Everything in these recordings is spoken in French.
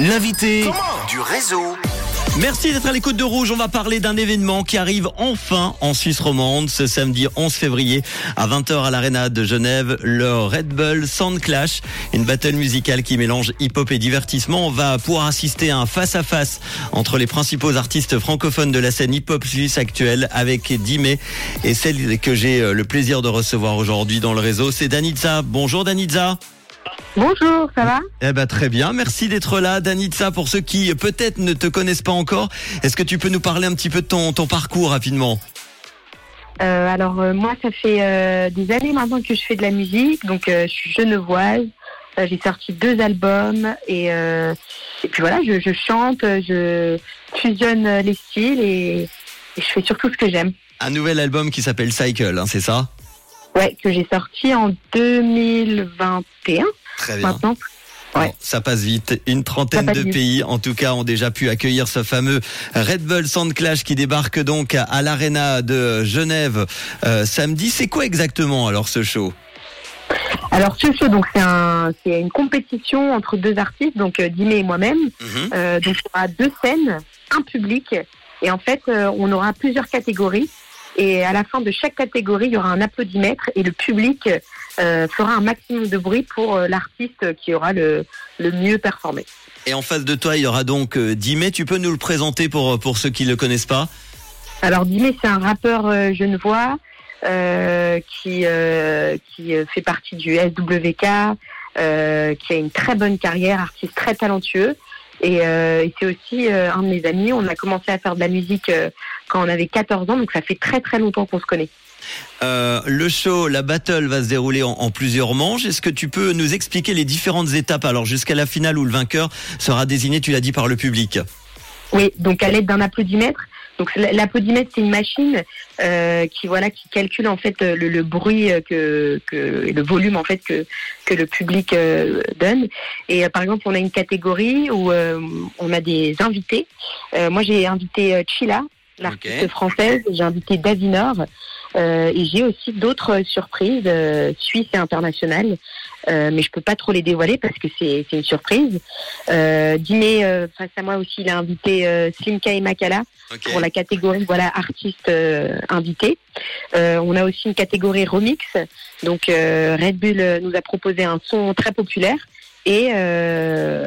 L'invité du réseau. Merci d'être à l'écoute de Rouge. On va parler d'un événement qui arrive enfin en Suisse romande ce samedi 11 février à 20h à l'Arena de Genève, le Red Bull Sound Clash, une battle musicale qui mélange hip-hop et divertissement. On va pouvoir assister à un face-à-face entre les principaux artistes francophones de la scène hip-hop suisse actuelle avec Dime et celle que j'ai le plaisir de recevoir aujourd'hui dans le réseau, c'est Danitza. Bonjour Danitza. Bonjour, ça va Eh ben très bien, merci d'être là, Danitza. Pour ceux qui peut-être ne te connaissent pas encore, est-ce que tu peux nous parler un petit peu de ton, ton parcours rapidement? Euh, Alors euh, moi, ça fait euh, des années maintenant que je fais de la musique, donc euh, je suis genevoise. Euh, J'ai sorti deux albums et, euh, et puis voilà, je, je chante, je fusionne les styles et, et je fais surtout ce que j'aime. Un nouvel album qui s'appelle Cycle, hein, c'est ça? Ouais, que j'ai sorti en 2021 Très bien. maintenant. Ouais. Bon, ça passe vite. Une trentaine de vite. pays, en tout cas, ont déjà pu accueillir ce fameux Red Bull Sound Clash qui débarque donc à, l'Arena de Genève euh, samedi. C'est quoi exactement alors ce show? Alors ce show, donc c'est un, c'est une compétition entre deux artistes, donc euh, Dime et moi-même. Mhm. Euh, donc il y aura deux scènes, un public, et en fait euh, on aura plusieurs catégories. Et à la fin de chaque catégorie, il y aura un applaudimètre et le public euh, fera un maximum de bruit pour euh, l'artiste qui aura le, le mieux performé. Et en face de toi, il y aura donc euh, Dime. Tu peux nous le présenter pour, pour ceux qui ne le connaissent pas? Alors Dime, c'est un rappeur euh, genevois euh, qui, euh, qui euh, fait partie du SWK, euh, qui a une très bonne carrière, artiste très talentueux. Et, euh, et c'est aussi euh, un de mes amis. On a commencé à faire de la musique euh, quand on avait 14 ans, donc ça fait très très longtemps qu'on se connaît. Euh, le show, la battle va se dérouler en, en plusieurs manches. Est-ce que tu peux nous expliquer les différentes étapes alors jusqu'à la finale où le vainqueur sera désigné, tu l'as dit, par le public? Oui, donc à l'aide d'un applaudimètre. Donc l'applaudimètre, c'est une machine euh, qui voilà qui calcule en fait le, bruit euh, que, le volume en fait que que le public euh, donne. Et par exemple, on a une catégorie où on a des invités. Moi, j'ai invité Chila, l'artiste française. J'ai invité Davinor. Euh, et j'ai aussi d'autres surprises euh, suisses et internationales, Euh, mais je peux pas trop les dévoiler parce que c'est une surprise. Euh, Dîner euh, face à moi aussi, il a invité euh, Slimka et Makala pour la catégorie voilà artiste euh, invité. Euh, on a aussi une catégorie remix. Donc euh, Red Bull nous a proposé un son très populaire et euh,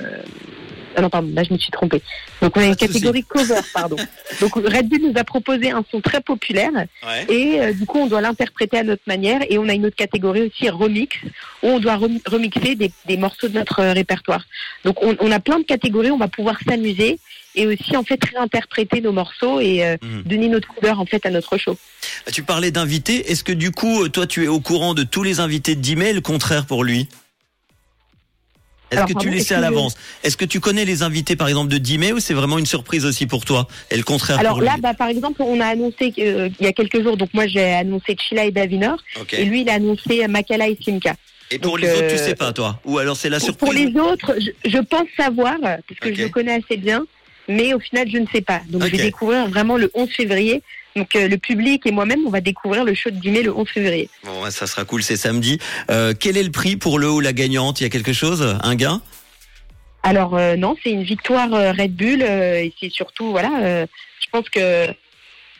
ah non pardon là je me suis trompée. Donc on a une catégorie cover pardon. Donc Red Bull nous a proposé un son très populaire Ouais. et euh, du coup on doit l'interpréter à notre manière et on a une autre catégorie aussi remix où on doit rem- remixer des, des morceaux de notre euh, répertoire. Donc on, on a plein de catégories, on va pouvoir s'amuser et aussi en fait réinterpréter nos morceaux et euh, Mhm. donner notre couleur en fait à notre show. Tu parlais d'invités. Est-ce que du coup, toi, tu es au courant de tous les invités de Dime et le contraire pour lui? Est-ce que tu les sais à l'avance Est-ce que tu connais les invités, par exemple, de Dime ou c'est vraiment une surprise aussi pour toi Et le contraire Alors pour là, lui bah, par exemple, on a annoncé euh, il y a quelques jours, donc moi j'ai annoncé Chila et Davinor et lui il a annoncé Makala et Simka. Et pour donc, les autres, tu euh, sais pas, toi Ou alors c'est la surprise pour les autres, je, je pense savoir parce que je le connais assez bien, mais au final je ne sais pas. Donc je vais découvrir vraiment le 11 février. Donc euh, le public et moi-même, on va découvrir le show de Dîner le 11 février. Bon, ça sera cool, c'est samedi. Euh, quel est le prix pour le ou la gagnante? Il y a quelque chose? Un gain? Alors euh, non, c'est une victoire Red Bull et c'est surtout voilà, je pense que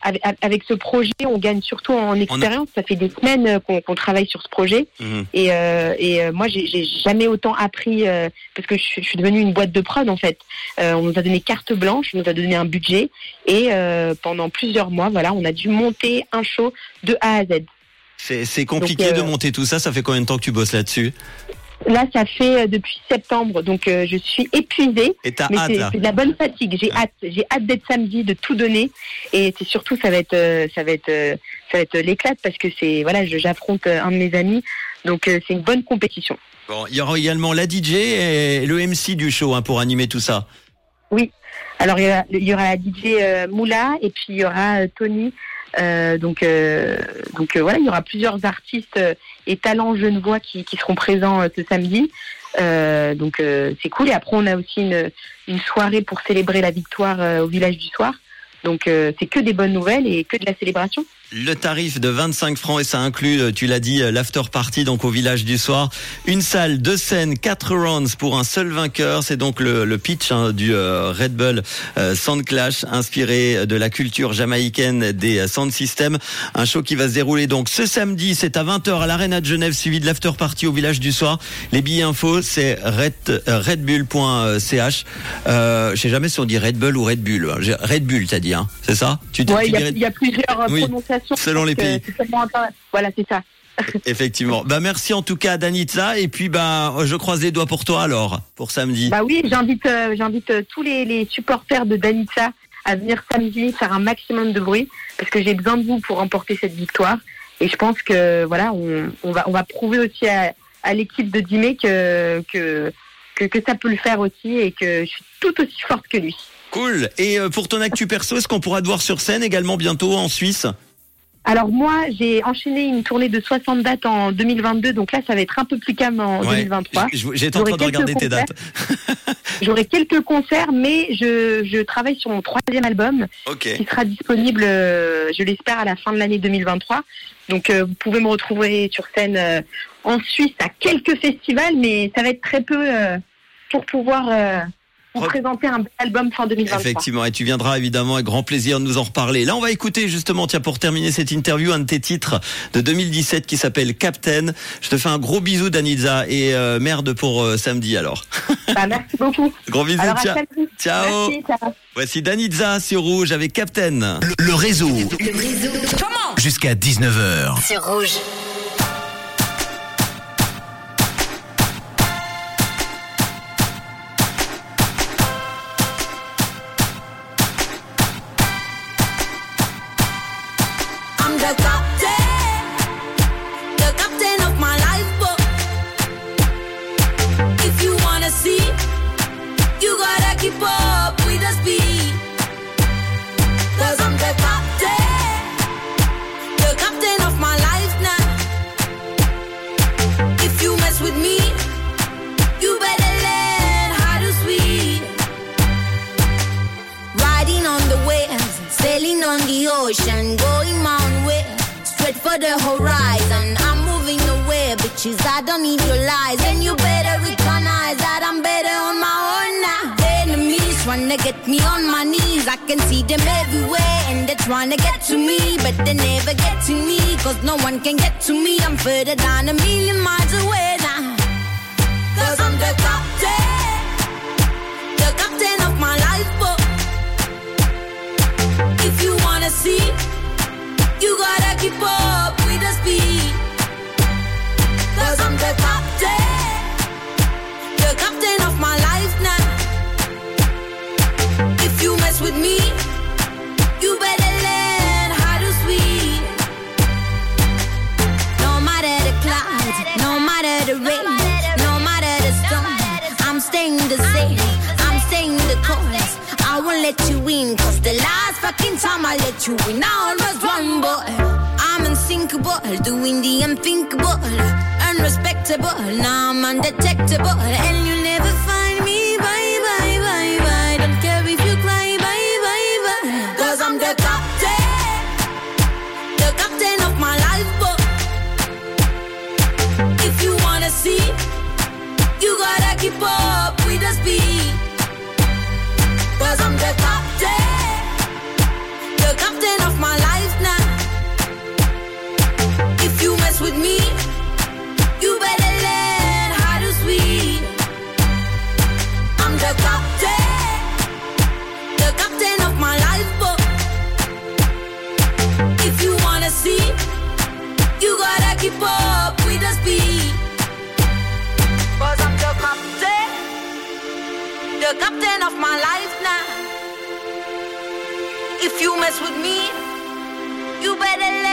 avec, avec ce projet, on gagne surtout en expérience. Ça fait des semaines euh, qu'on travaille sur ce projet Mhm. et, euh, et euh, moi j'ai jamais autant appris euh, parce que je, suis- je suis devenue une boîte de prod en fait. Euh, on nous a donné carte blanche, on nous a donné un budget et pendant plusieurs mois, voilà, on a dû monter un show de A à Z. C'est compliqué Donc, de monter tout ça. Ça fait combien de temps que tu bosses là-dessus? Là, ça fait euh, depuis septembre, donc euh, je suis épuisée. Et t'as Mais hâte c'est là c'est de la bonne fatigue. J'ai hâte. J'ai hâte d'être samedi, de tout donner. Et c'est surtout, ça va être, euh, ça va être, euh, ça va être l'éclate parce que c'est, voilà, je- j'affronte un de mes amis. Donc c'est une bonne compétition. Bon, il y aura également la DJ et le MC du show hein, pour animer tout ça. Alors il y aura, il y aura la DJ Moula et puis il y aura Tony. Euh, donc, euh, donc euh, voilà, il y aura plusieurs artistes euh, et talents genevois qui, qui seront présents ce samedi. Donc c'est cool. Et après, on a aussi une, soirée pour célébrer la victoire au village du soir. Donc c'est que des bonnes nouvelles et que de la célébration. Le tarif de 25 francs et ça inclut, euh, tu l'as dit, euh, l'after party donc au village du soir. Une salle, deux scènes, quatre rounds pour un seul vainqueur. C'est donc le, le pitch hein, du euh, Red Bull Sound Clash inspiré de la culture jamaïcaine des Sound Systems. Un show qui va se dérouler donc ce samedi, c'est à 20h à l'Arena de Genève suivi de l'after party au village du soir. Les billets info c'est red, redbull.ch. Euh, je sais jamais si on dit Red Bull ou Red Bull. Red Bull, t'as dit, hein, c'est ça? Tu, ouais, il y, a plusieurs prononciations Selon les pays. Voilà, c'est ça. Effectivement. Bah merci en tout cas Danitza et puis bah je croise les doigts pour toi alors pour samedi. Bah oui, j'invite euh, j'invite euh, tous les, supporters de Danitza à venir samedi faire un maximum de bruit parce que j'ai besoin de vous pour remporter cette victoire et je pense que voilà on, va on va prouver aussi à, l'équipe de Dimé que, que que ça peut le faire aussi et que je suis tout aussi forte que lui. Cool. Et euh, pour ton actu perso, est-ce qu'on pourra te voir sur scène également bientôt en Suisse? Alors moi, j'ai enchaîné une tournée de 60 dates en 2022, donc là, ça va être un peu plus calme en 2023. J'étais en train de regarder tes dates. J'aurai quelques concerts, mais je, je, travaille sur mon troisième album, qui sera disponible, euh, je l'espère, à la fin de l'année 2023. Donc euh, vous pouvez me retrouver sur scène euh, en Suisse à quelques festivals, mais ça va être très peu pour pouvoir pour présenter un album fin 2023. Effectivement, et tu viendras évidemment avec grand plaisir nous en reparler. Là, on va écouter justement, tiens, pour terminer cette interview, un de tes titres de 2017 qui s'appelle Captain. Je te fais un gros bisou, Daniza, et euh, merde pour euh, samedi alors. Bah, merci beaucoup. Gros bisous, ciao. Ciao. Voici Daniza sur Rouge avec Captain. Le, réseau. Le réseau. Comment Jusqu'à 19h. Sur Rouge. the top. For the horizon. I'm moving away, bitches. I don't need your lies, and you better recognize that I'm better on my own now. Enemies trying to get me on my knees, I can see them everywhere, and they're trying to get to me, but they never get to me, cause no one can get to me. I'm further down a million miles away agora que Pop. Time I let you in, I almost won, but I'm unsinkable, doing the unthinkable, unrespectable. Now I'm undetectable, and you never keep up with the I'm the captain, the captain of my life now. If you mess with me, you better